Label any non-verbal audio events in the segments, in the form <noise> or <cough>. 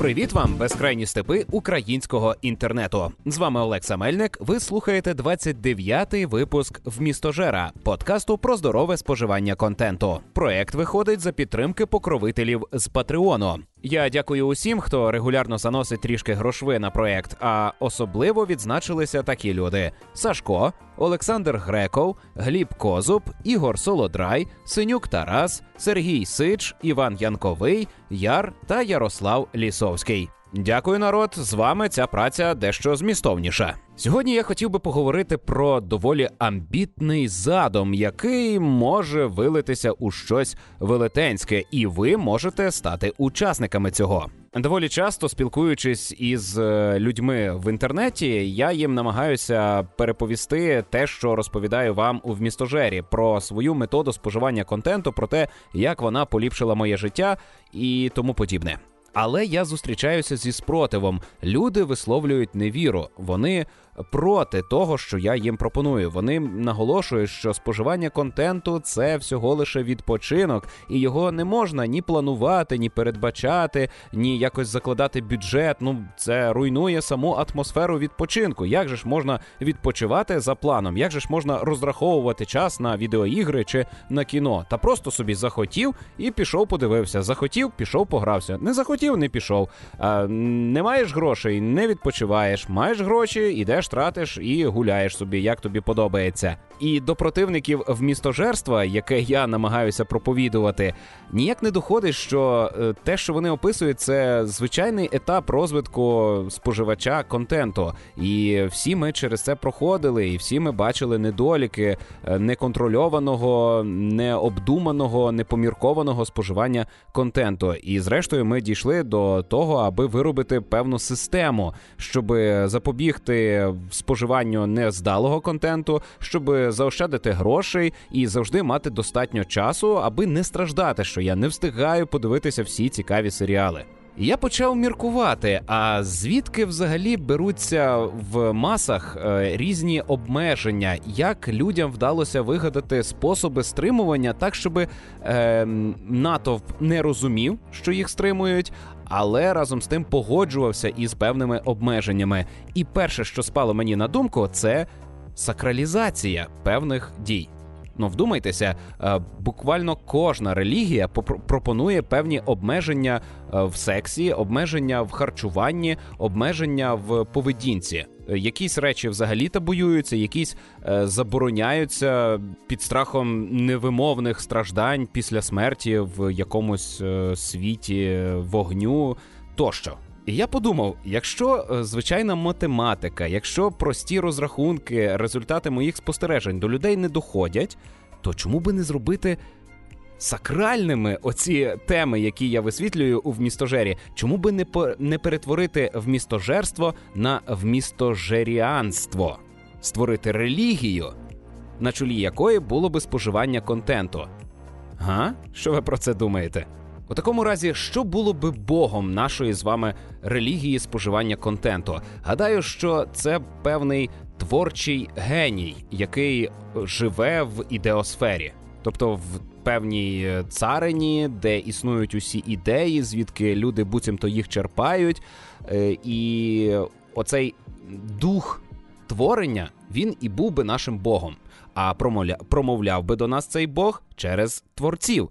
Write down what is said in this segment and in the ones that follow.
Привіт вам, безкрайні степи українського інтернету. З вами Олекса Мельник. Ви слухаєте 29-й випуск в містожера подкасту про здорове споживання контенту. Проект виходить за підтримки покровителів з Патреону. Я дякую усім, хто регулярно заносить трішки грошви на проект. А особливо відзначилися такі люди: Сашко, Олександр Греков, Гліб Козуб, Ігор Солодрай, Синюк Тарас, Сергій Сич, Іван Янковий, Яр та Ярослав Лісовський. Дякую, народ. З вами ця праця дещо змістовніша. Сьогодні я хотів би поговорити про доволі амбітний задум, який може вилитися у щось велетенське, і ви можете стати учасниками цього. Доволі часто спілкуючись із е, людьми в інтернеті, я їм намагаюся переповісти те, що розповідаю вам у вмістожері, про свою методу споживання контенту, про те, як вона поліпшила моє життя і тому подібне. Але я зустрічаюся зі спротивом. Люди висловлюють невіру. Вони проти того, що я їм пропоную. Вони наголошують, що споживання контенту це всього лише відпочинок, і його не можна ні планувати, ні передбачати, ні якось закладати бюджет. Ну це руйнує саму атмосферу відпочинку. Як же ж можна відпочивати за планом? Як же ж можна розраховувати час на відеоігри чи на кіно? Та просто собі захотів і пішов, подивився. Захотів, пішов, погрався. Не захотів, не пішов. А, Не маєш грошей, не відпочиваєш. Маєш гроші, ідеш тратиш і гуляєш собі, як тобі подобається. І до противників вмістожерства, яке я намагаюся проповідувати, ніяк не доходить, що е, те, що вони описують, це звичайний етап розвитку споживача контенту. І всі ми через це проходили, і всі ми бачили недоліки е, неконтрольованого, необдуманого, непоміркованого споживання контенту. І зрештою, ми дійшли до того, аби виробити певну систему, щоб запобігти споживанню нездалого контенту, щоб заощадити грошей і завжди мати достатньо часу, аби не страждати, що я не встигаю подивитися всі цікаві серіали. Я почав міркувати, а звідки взагалі беруться в масах е, різні обмеження, як людям вдалося вигадати способи стримування так, щоб е, натовп не розумів, що їх стримують, але разом з тим погоджувався із певними обмеженнями. І перше, що спало мені на думку, це сакралізація певних дій. Ну, вдумайтеся, е, буквально кожна релігія пропонує певні обмеження е, в сексі, обмеження в харчуванні, обмеження в поведінці. Якісь речі взагалі табуюються, якісь е, забороняються під страхом невимовних страждань після смерті в якомусь світі вогню тощо. І я подумав: якщо е, звичайна математика, якщо прості розрахунки, результати моїх спостережень до людей не доходять, то чому би не зробити сакральними оці теми, які я висвітлюю у вмістожері? Чому би не по не перетворити вмістожерство на вмістожеріанство, створити релігію, на чолі якої було би споживання контенту? Га? Що ви про це думаєте? У такому разі, що було би богом нашої з вами релігії споживання контенту? Гадаю, що це певний творчий геній, який живе в ідеосфері, тобто в певній царині, де існують усі ідеї, звідки люди буцімто їх черпають, е, і оцей дух творення він і був би нашим богом. А промовляв би до нас цей Бог через творців.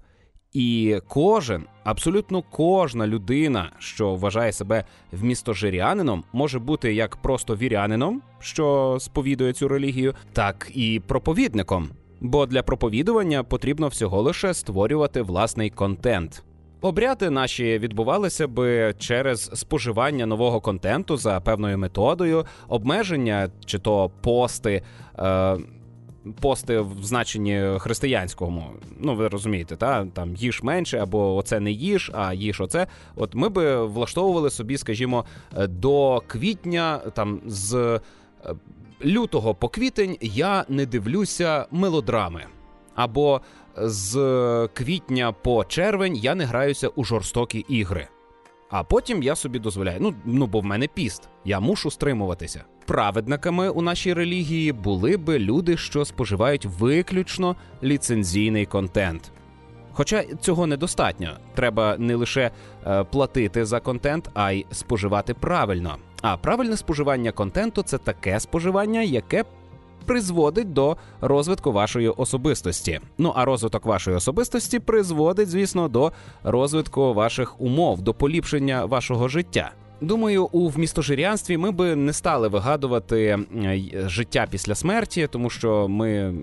І кожен, абсолютно кожна людина, що вважає себе вмістожирянином, може бути як просто вірянином, що сповідує цю релігію, так і проповідником. Бо для проповідування потрібно всього лише створювати власний контент. Обряди наші відбувалися би через споживання нового контенту за певною методою, обмеження чи то пости. Е- пости в значенні християнському. Ну, ви розумієте, та там їж менше, або оце не їж, а їж оце. От ми би влаштовували собі, скажімо, е, до квітня, там з е, лютого по квітень я не дивлюся мелодрами. Або з квітня по червень я не граюся у жорстокі ігри. А потім я собі дозволяю. Ну ну бо в мене піст, я мушу стримуватися. Праведниками у нашій релігії були би люди, що споживають виключно ліцензійний контент. Хоча цього недостатньо. Треба не лише е, платити за контент, а й споживати правильно. А правильне споживання контенту це таке споживання, яке призводить до розвитку вашої особистості. Ну а розвиток вашої особистості призводить, звісно, до розвитку ваших умов, до поліпшення вашого життя. Думаю, у вмістожирянстві ми би не стали вигадувати е, життя після смерті, тому що ми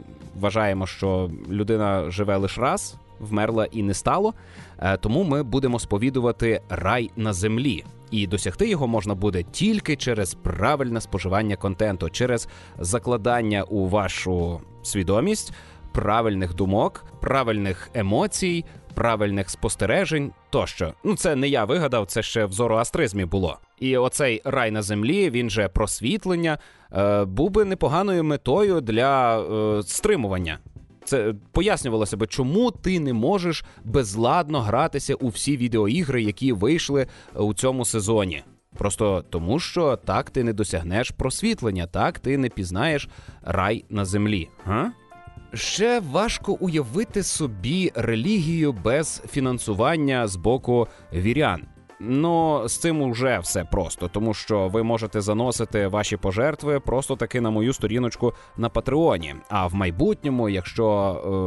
вважаємо, що людина живе лише раз, вмерла і не стало. Е, тому ми будемо сповідувати рай на землі. І досягти його можна буде тільки через правильне споживання контенту, через закладання у вашу свідомість правильних думок, правильних емоцій, правильних спостережень тощо. Ну це не я вигадав, це ще в зороастризмі було. І оцей рай на землі, він же просвітлення, е, був би непоганою метою для е, стримування. Це пояснювалося би, чому ти не можеш безладно гратися у всі відеоігри, які вийшли у цьому сезоні. Просто тому, що так ти не досягнеш просвітлення, так ти не пізнаєш рай на землі. Га? Ще важко уявити собі релігію без фінансування з боку вірян. Ну з цим вже все просто, тому що ви можете заносити ваші пожертви просто таки на мою сторіночку на Патреоні. А в майбутньому, якщо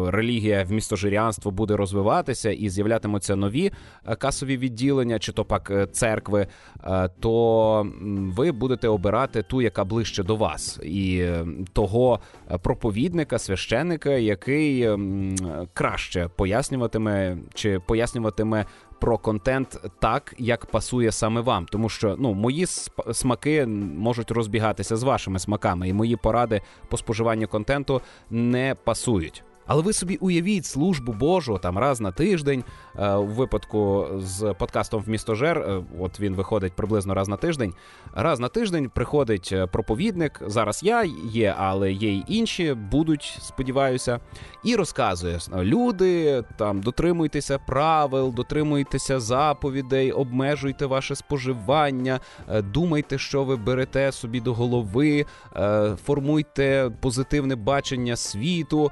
е, релігія в містожирянство буде розвиватися і з'являтимуться нові е, касові відділення, чи то пак е, церкви, е, то ви будете обирати ту, яка ближче до вас, і е, того проповідника, священика, який е, краще пояснюватиме чи пояснюватиме про контент так, як пасує саме вам, тому що ну мої смаки можуть розбігатися з вашими смаками, і мої поради по споживанню контенту не пасують. Але ви собі уявіть службу Божу там раз на тиждень. Е, у випадку з подкастом в місто Жер, е, от він виходить приблизно раз на тиждень. Раз на тиждень приходить е, проповідник. Зараз я є, але є й інші, будуть, сподіваюся, і розказує люди там дотримуйтеся правил, дотримуйтеся заповідей, обмежуйте ваше споживання, думайте, що ви берете собі до голови, формуйте позитивне бачення світу.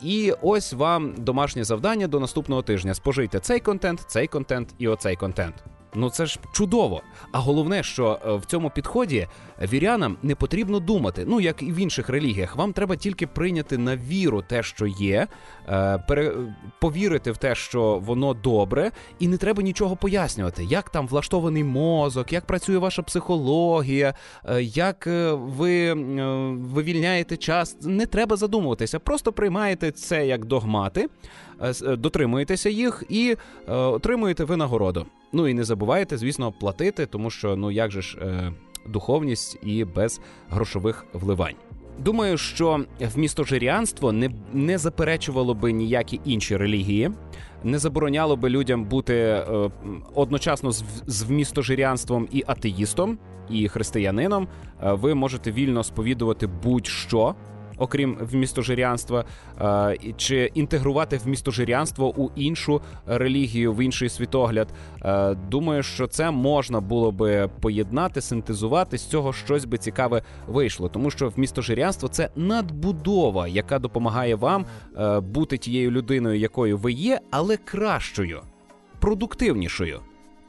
І ось вам домашнє завдання до наступного тижня. Спожийте цей контент, цей контент і оцей контент. Ну це ж чудово. А головне, що е, в цьому підході вірянам не потрібно думати. Ну як і в інших релігіях, вам треба тільки прийняти на віру те, що є, е, пере... повірити в те, що воно добре, і не треба нічого пояснювати, як там влаштований мозок, як працює ваша психологія, е, як ви вивільняєте час. Не треба задумуватися, просто приймаєте це як догмати, дотримуєтеся їх і отримуєте винагороду. Ну і не забувайте, звісно, платити, тому що ну як же ж е, духовність і без грошових вливань. Думаю, що вмістожирянство не не заперечувало би ніякі інші релігії, не забороняло би людям бути е, одночасно з, з вмістожирянством і атеїстом, і християнином. Е, ви можете вільно сповідувати будь-що окрім вмістожирянства, е, чи інтегрувати вмістожирянство у іншу релігію, в інший світогляд. Е, думаю, що це можна було би поєднати, синтезувати з цього щось би цікаве вийшло, тому що вмістожирянство це надбудова, яка допомагає вам е, бути тією людиною, якою ви є, але кращою, продуктивнішою,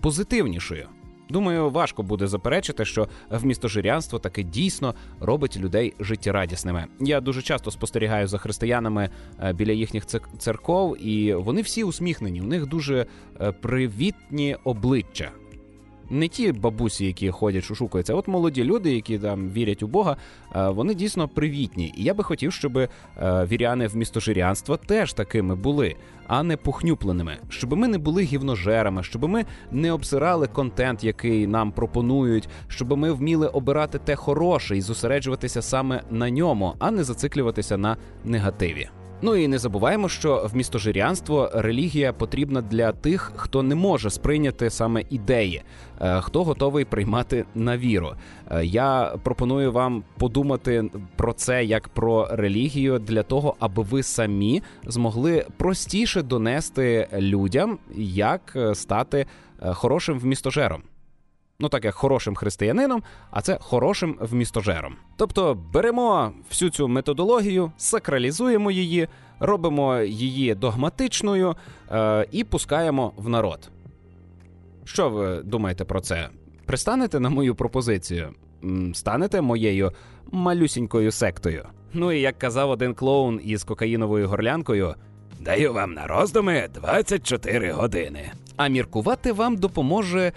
позитивнішою. Думаю, важко буде заперечити, що вмістожирянство таки дійсно робить людей життєрадісними. Я дуже часто спостерігаю за християнами е, біля їхніх церков, і вони всі усміхнені. У них дуже е, привітні обличчя не ті бабусі, які ходять, шушукаються, а от молоді люди, які там вірять у Бога, е, вони дійсно привітні. І я би хотів, щоб е, віряни в містожирянства теж такими були, а не похнюпленими, щоб ми не були гівножерами, щоб ми не обсирали контент, який нам пропонують, щоб ми вміли обирати те хороше і зосереджуватися саме на ньому, а не зациклюватися на негативі. Ну і не забуваємо, що вмістожирянство релігія потрібна для тих, хто не може сприйняти саме ідеї, е, хто готовий приймати на віру. Е, я пропоную вам подумати про це як про релігію для того, аби ви самі змогли простіше донести людям, як е, стати хорошим вмістожером. Ну, так як хорошим християнином, а це хорошим вмістожером. Тобто беремо всю цю методологію, сакралізуємо її, робимо її догматичною е, і пускаємо в народ. Що ви думаєте про це? Пристанете на мою пропозицію? Станете моєю малюсінькою сектою? Ну і як казав один клоун із кокаїновою горлянкою, даю вам на роздуми 24 години. А міркувати вам допоможе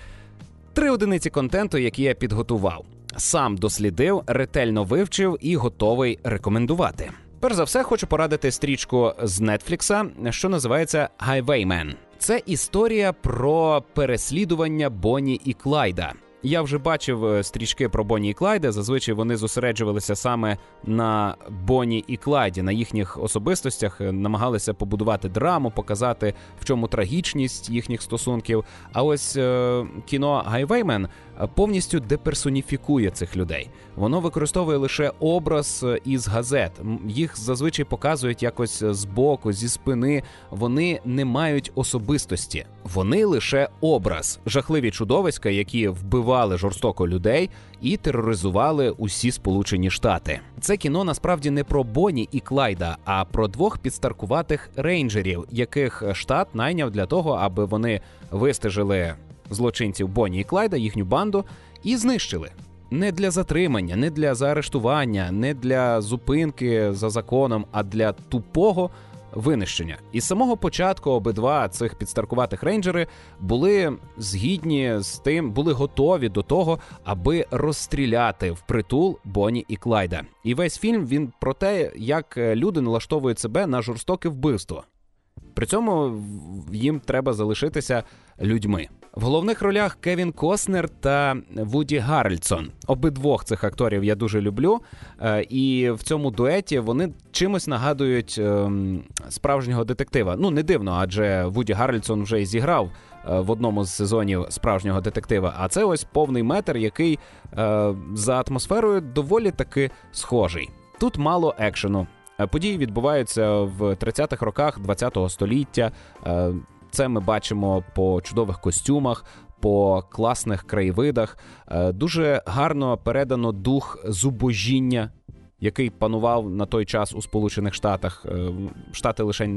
три одиниці контенту, які я підготував. Сам дослідив, ретельно вивчив і готовий рекомендувати. Перш за все, хочу порадити стрічку з Нетфлікса, що називається Highwayman. Це історія про переслідування Бонні і Клайда. Я вже бачив е, стрічки про Бонні і Клайда. Зазвичай вони зосереджувалися саме на Бонні і Клайді, на їхніх особистостях, е, намагалися побудувати драму, показати в чому трагічність їхніх стосунків. А ось е, кіно Гайвеймен повністю деперсоніфікує цих людей. Воно використовує лише образ е, із газет. Їх зазвичай показують якось е, збоку, зі спини. Вони не мають особистості, вони лише образ, жахливі чудовиська, які вбивали жорстоко людей і тероризували усі Сполучені Штати. Це кіно насправді не про Бонні і Клайда, а про двох підстаркуватих рейнджерів, яких штат найняв для того, аби вони вистежили злочинців Бонні і Клайда, їхню банду, і знищили. Не для затримання, не для заарештування, не для зупинки за законом, а для тупого винищення. І з самого початку обидва цих підстаркуватих рейнджери були згідні з тим, були готові до того, аби розстріляти в притул Бонні і Клайда. І весь фільм він про те, як люди налаштовують себе на жорстоке вбивство. При цьому їм треба залишитися людьми. В головних ролях Кевін Коснер та Вуді Гаррельсон. Обидвох цих акторів я дуже люблю. Е, і в цьому дуеті вони чимось нагадують ем, справжнього детектива. Ну не дивно, адже Вуді Гаррельсон вже і зіграв е, в одному з сезонів справжнього детектива. А це ось повний метр, який е, за атмосферою доволі таки схожий. Тут мало екшену. Події відбуваються в 30-х роках ХХ століття. Це ми бачимо по чудових костюмах, по класних краєвидах. Е, дуже гарно передано дух зубожіння. Який панував на той час у Сполучених Штатах. Е, Штати лише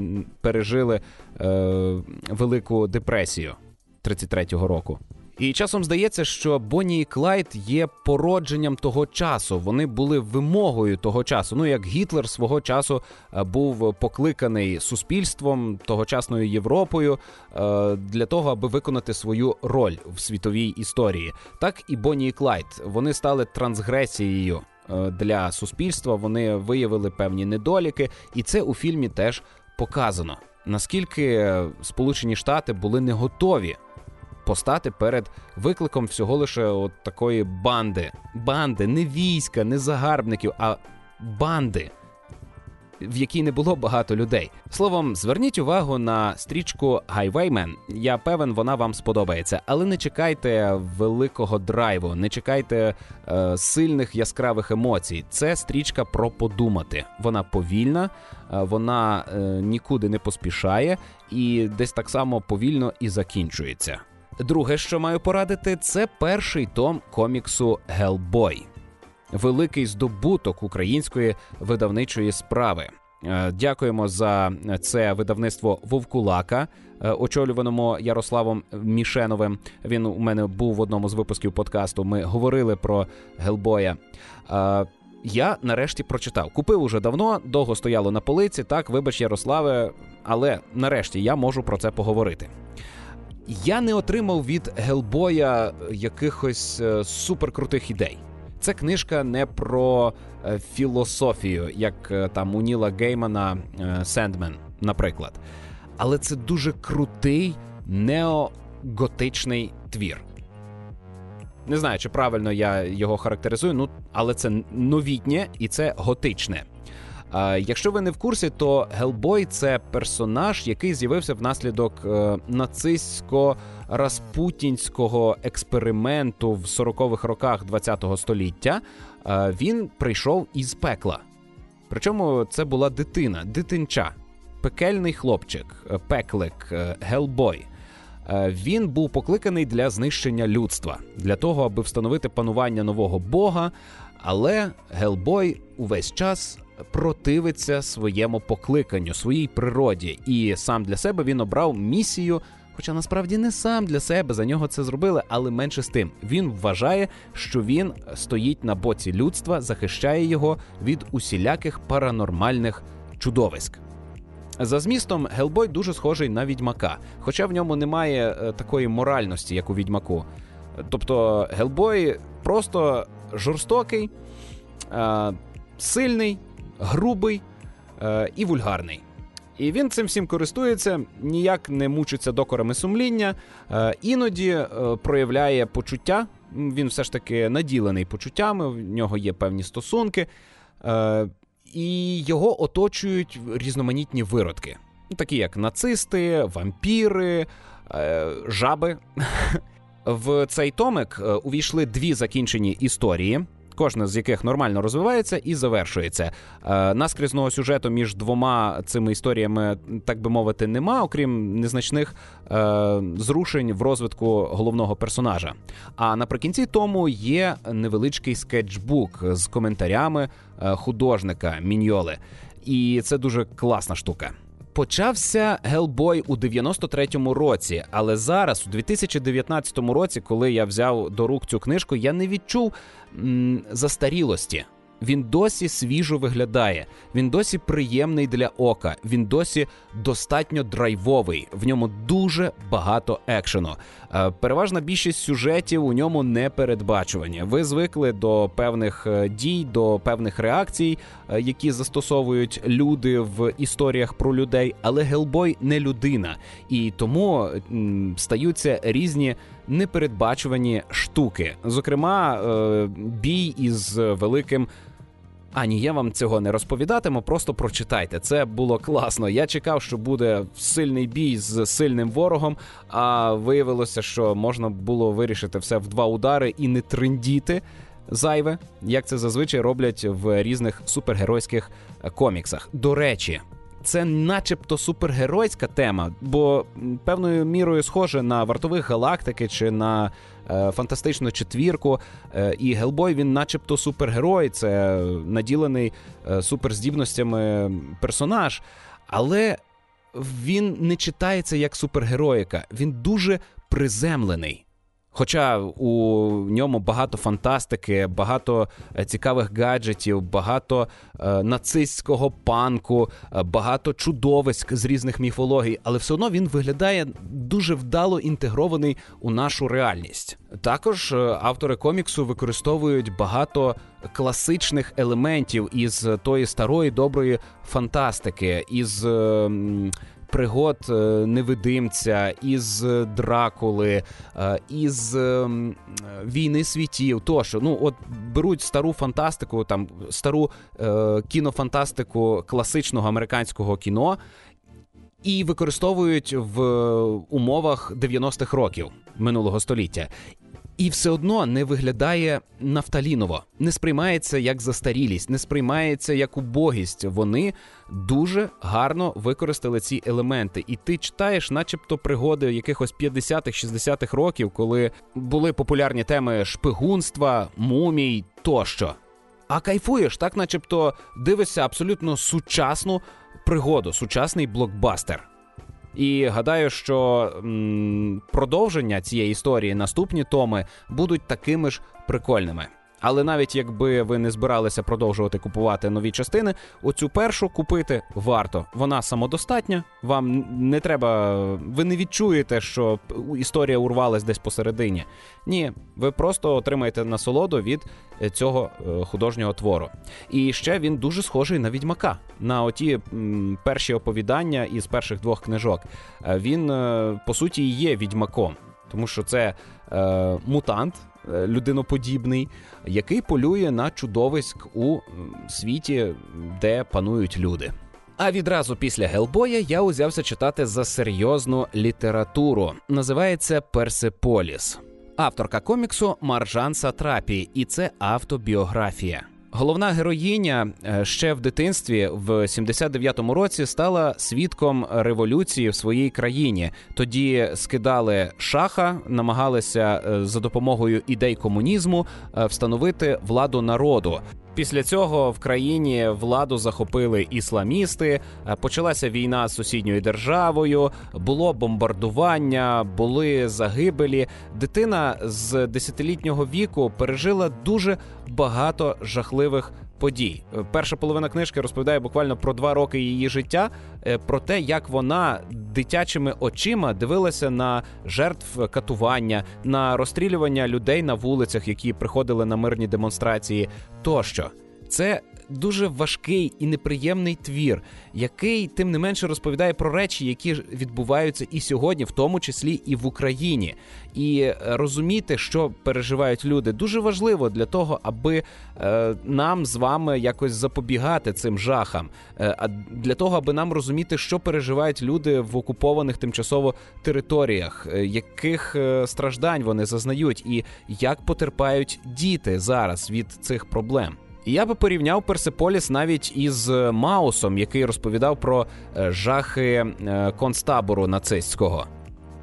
пережили е, велику депресію 33-го року. І часом здається, що Бонні і Клайд є породженням того часу. Вони були вимогою того часу. Ну як Гітлер свого часу е, був покликаний суспільством тогочасною Європою е, для того, аби виконати свою роль в світовій історії. Так і Бонні і Клайд вони стали трансгресією. Е, для суспільства вони виявили певні недоліки, і це у фільмі теж показано. Наскільки Сполучені Штати були не готові постати перед викликом всього лише от такої банди. Банди, не війська, не загарбників, а банди. В якій не було багато людей. Словом, зверніть увагу на стрічку Highwayman. Я певен, вона вам сподобається, але не чекайте великого драйву, не чекайте е, сильних яскравих емоцій. Це стрічка про подумати. Вона повільна, е, вона е, нікуди не поспішає і десь так само повільно і закінчується. Друге, що маю порадити, це перший том коміксу Гелбой, великий здобуток української видавничої справи. Е, дякуємо за це видавництво Вовкулака, е, очолюваному Ярославом Мішеновим. Він у мене був в одному з випусків подкасту. Ми говорили про Гелбоя. Е, я нарешті прочитав. Купив уже давно, довго стояло на полиці. Так, вибач, Ярославе, але нарешті я можу про це поговорити. Я не отримав від Гелбоя якихось е, суперкрутих ідей. Це книжка не про е, філософію, як е, там у Ніла Геймана Сендмен, наприклад. Але це дуже крутий неоготичний твір. Не знаю, чи правильно я його характеризую, ну але це новітнє і це готичне. Якщо ви не в курсі, то Гелбой це персонаж, який з'явився внаслідок е, нацистсько-распутінського експерименту в 40-х роках ХХ століття. Він прийшов із пекла. Причому це була дитина, дитинча, пекельний хлопчик, е, пеклик, е, Гелбой. він був покликаний для знищення людства, для того, аби встановити панування нового бога. Але Гелбой увесь час противиться своєму покликанню, своїй природі, і сам для себе він обрав місію. Хоча насправді не сам для себе за нього це зробили, але менше з тим він вважає, що він стоїть на боці людства, захищає його від усіляких паранормальних чудовиськ. За змістом, Гелбой дуже схожий на відьмака, хоча в ньому немає е, такої моральності, як у відьмаку. Тобто Гелбой просто жорстокий, е, сильний, грубий е, і вульгарний. І він цим всім користується, ніяк не мучиться докорами сумління, іноді проявляє почуття. Він все ж таки наділений почуттями, в нього є певні стосунки і його оточують різноманітні виродки, такі як нацисти, вампіри, е, жаби. <laughs> В цей томик е, увійшли дві закінчені історії кожна з яких нормально розвивається і завершується. Е, наскрізного сюжету між двома цими історіями, так би мовити, нема, окрім незначних е, зрушень в розвитку головного персонажа. А наприкінці тому є невеличкий скетчбук з коментарями е, художника Міньоли. І це дуже класна штука. Почався Гелбой у 93-му році, але зараз, у 2019 році, коли я взяв до рук цю книжку, я не відчув м, застарілості. Він досі свіжо виглядає, він досі приємний для ока, він досі достатньо драйвовий. В ньому дуже багато екшену. Е, переважна більшість сюжетів у ньому не передбачувані. Ви звикли до певних е, дій, до певних реакцій, е, які застосовують люди в історіях про людей. Але Гелбой не людина, і тому стаються різні непередбачувані штуки. Зокрема, бій із великим. А ні, я вам цього не розповідатиму, просто прочитайте. Це було класно. Я чекав, що буде сильний бій з сильним ворогом, а виявилося, що можна було вирішити все в два удари і не трендіти зайве, як це зазвичай роблять в різних супергеройських коміксах. До речі. Це, начебто, супергеройська тема, бо певною мірою схоже на вартових галактики чи на Е, фантастичну четвірку. Е, і Гелбой він, начебто, супергерой, це наділений е, суперздібностями персонаж. Але він не читається як супергероїка, він дуже приземлений. Хоча у ньому багато фантастики, багато е, цікавих гаджетів, багато е, нацистського панку, е, багато чудовиськ з різних міфологій, але все одно він виглядає дуже вдало інтегрований у нашу реальність. Також е, автори коміксу використовують багато класичних елементів із тої старої доброї фантастики, із. Е, пригод е, невидимця, із Дракули, е, із ем, війни світів. Тощо, ну от беруть стару фантастику, там стару е, кінофантастику класичного американського кіно. І використовують в умовах 90-х років минулого століття і все одно не виглядає нафталіново, не сприймається як застарілість, не сприймається як убогість. Вони дуже гарно використали ці елементи, і ти читаєш, начебто, пригоди якихось 50-х, 60-х років, коли були популярні теми шпигунства, мумій тощо. А кайфуєш, так, начебто, дивишся абсолютно сучасну пригоду, сучасний блокбастер. І гадаю, що м, продовження цієї історії, наступні томи, будуть такими ж прикольними. Але навіть якби ви не збиралися продовжувати купувати нові частини, оцю першу купити варто. Вона самодостатня. Вам не треба, ви не відчуєте, що історія урвалась десь посередині. Ні, ви просто отримаєте насолоду від е, цього е, художнього твору. І ще він дуже схожий на відьмака, на оті перші оповідання із перших двох книжок. Е, він по суті є відьмаком, тому що це е, мутант. Е, людиноподібний, який полює на чудовиськ у світі, де панують люди. А відразу після Гелбоя я узявся читати за серйозну літературу. Називається Персеполіс. Авторка коміксу Маржан Сатрапі, і це автобіографія. Головна героїня е, ще в дитинстві в 79-му році стала свідком революції в своїй країні. Тоді скидали шаха, намагалися е, за допомогою ідей комунізму е, встановити владу народу. Після цього в країні владу захопили ісламісти. Почалася війна з сусідньою державою, було бомбардування, були загибелі. Дитина з десятилітнього віку пережила дуже багато жахливих подій. Перша половина книжки розповідає буквально про два роки її життя, е, про те, як вона дитячими очима дивилася на жертв катування, на розстрілювання людей на вулицях, які приходили на мирні демонстрації. Тощо це дуже важкий і неприємний твір, який тим не менше розповідає про речі, які відбуваються і сьогодні, в тому числі і в Україні. І е, розуміти, що переживають люди, дуже важливо для того, аби е, нам з вами якось запобігати цим жахам, е, а для того, аби нам розуміти, що переживають люди в окупованих тимчасово територіях, е, яких е, страждань вони зазнають, і як потерпають діти зараз від цих проблем. Я би порівняв Персеполіс навіть із е, Маусом, який розповідав про е, жахи е, концтабору нацистського.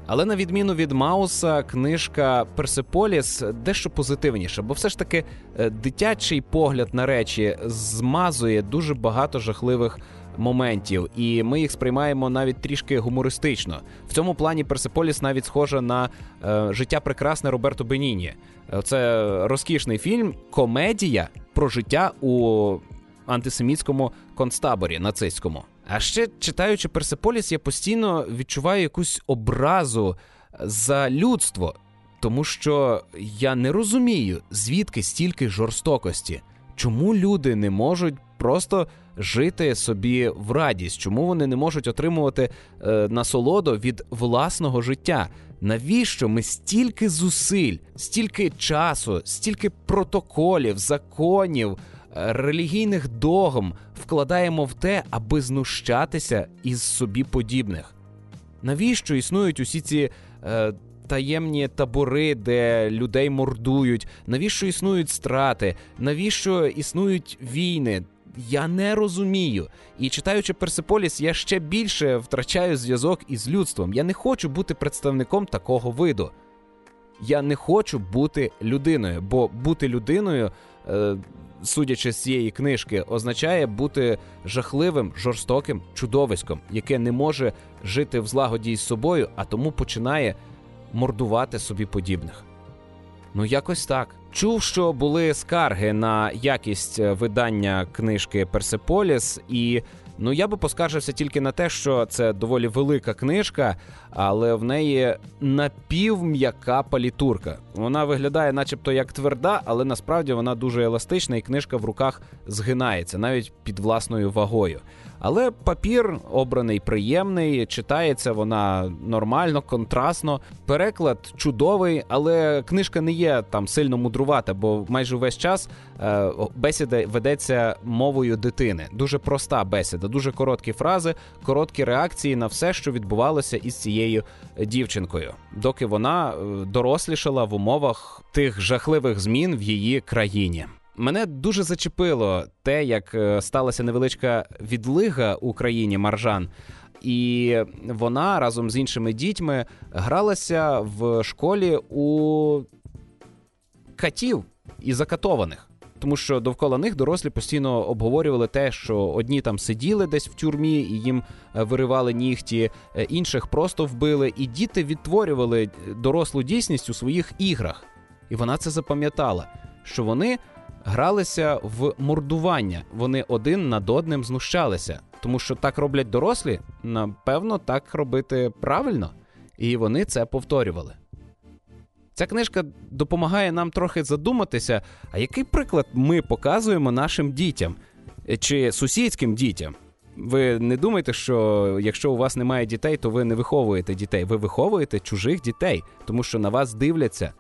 Але на відміну від Мауса, книжка Персеполіс дещо позитивніша, бо все ж таки дитячий погляд на речі змазує дуже багато жахливих моментів, і ми їх сприймаємо навіть трішки гумористично. В цьому плані Персеполіс навіть схожа на е, життя прекрасне Роберто Беніні. Це розкішний фільм, комедія про життя у антисемітському концтаборі нацистському. А ще читаючи Персеполіс, я постійно відчуваю якусь образу за людство, тому що я не розумію, звідки стільки жорстокості, чому люди не можуть просто жити собі в радість, чому вони не можуть отримувати е, насолоду від власного життя. Навіщо ми стільки зусиль, стільки часу, стільки протоколів, законів, е, релігійних догм вкладаємо в те, аби знущатися із собі подібних? Навіщо існують усі ці е, таємні табори, де людей мордують? Навіщо існують страти? Навіщо існують війни? Я не розумію. І читаючи Персиполіс, я ще більше втрачаю зв'язок із людством. Я не хочу бути представником такого виду. Я не хочу бути людиною, бо бути людиною, е, судячи з цієї книжки, означає бути жахливим, жорстоким чудовиськом, яке не може жити в злагоді із собою, а тому починає мордувати собі подібних. Ну, якось так. Чув, що були скарги на якість е, видання книжки Персеполіс, і ну я би поскаржився тільки на те, що це доволі велика книжка, але в неї напівм'яка палітурка. Вона виглядає, начебто, як тверда, але насправді вона дуже еластична, і книжка в руках згинається навіть під власною вагою. Але папір обраний приємний, читається вона нормально, контрастно. Переклад чудовий, але книжка не є там сильно мудрувата, бо майже весь час е, бесіда ведеться мовою дитини. Дуже проста бесіда, дуже короткі фрази, короткі реакції на все, що відбувалося із цією дівчинкою, доки вона е, дорослішала в умовах тих жахливих змін в її країні. Мене дуже зачепило те, як е, сталася невеличка відлига у країні Маржан. І вона разом з іншими дітьми гралася в школі у катів і закатованих. Тому що довкола них дорослі постійно обговорювали те, що одні там сиділи десь в тюрмі і їм е, виривали нігті, е, інших просто вбили, і діти відтворювали дорослу дійсність у своїх іграх. І вона це запам'ятала, що вони гралися в мордування. Вони один над одним знущалися, тому що так роблять дорослі, напевно, так робити правильно, і вони це повторювали. Ця книжка допомагає нам трохи задуматися, а який приклад ми показуємо нашим дітям чи сусідським дітям. Ви не думайте, що якщо у вас немає дітей, то ви не виховуєте дітей. Ви виховуєте чужих дітей, тому що на вас дивляться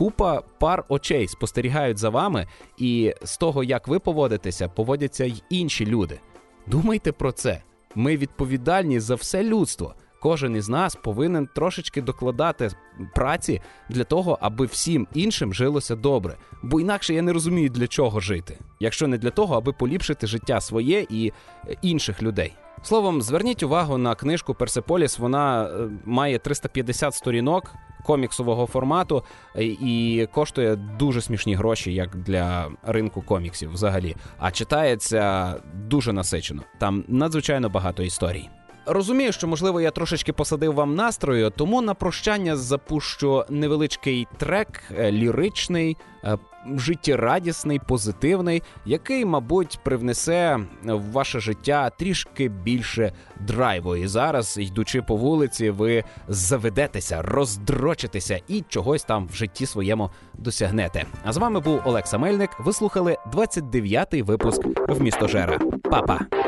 купа пар очей спостерігають за вами, і з того, як ви поводитеся, поводяться й інші люди. Думайте про це. Ми відповідальні за все людство. кожен із нас повинен трошечки докладати праці для того, аби всім іншим жилося добре. Бо інакше я не розумію, для чого жити, якщо не для того, аби поліпшити життя своє і е, інших людей. Словом, зверніть увагу на книжку Персеполіс. Вона е, має 350 сторінок коміксового формату е, і коштує дуже смішні гроші, як для ринку коміксів взагалі. А читається дуже насичено. Там надзвичайно багато історій. Розумію, що можливо я трошечки посадив вам настрою, тому на прощання запущу невеличкий трек, е, ліричний, е, життєрадісний, позитивний, який, мабуть, привнесе в ваше життя трішки більше драйву. І зараз, йдучи по вулиці, ви заведетеся, роздрочитеся і чогось там в житті своєму досягнете. А з вами був Олекса Мельник. Ви слухали 29-й випуск в місто Жера. Па-па!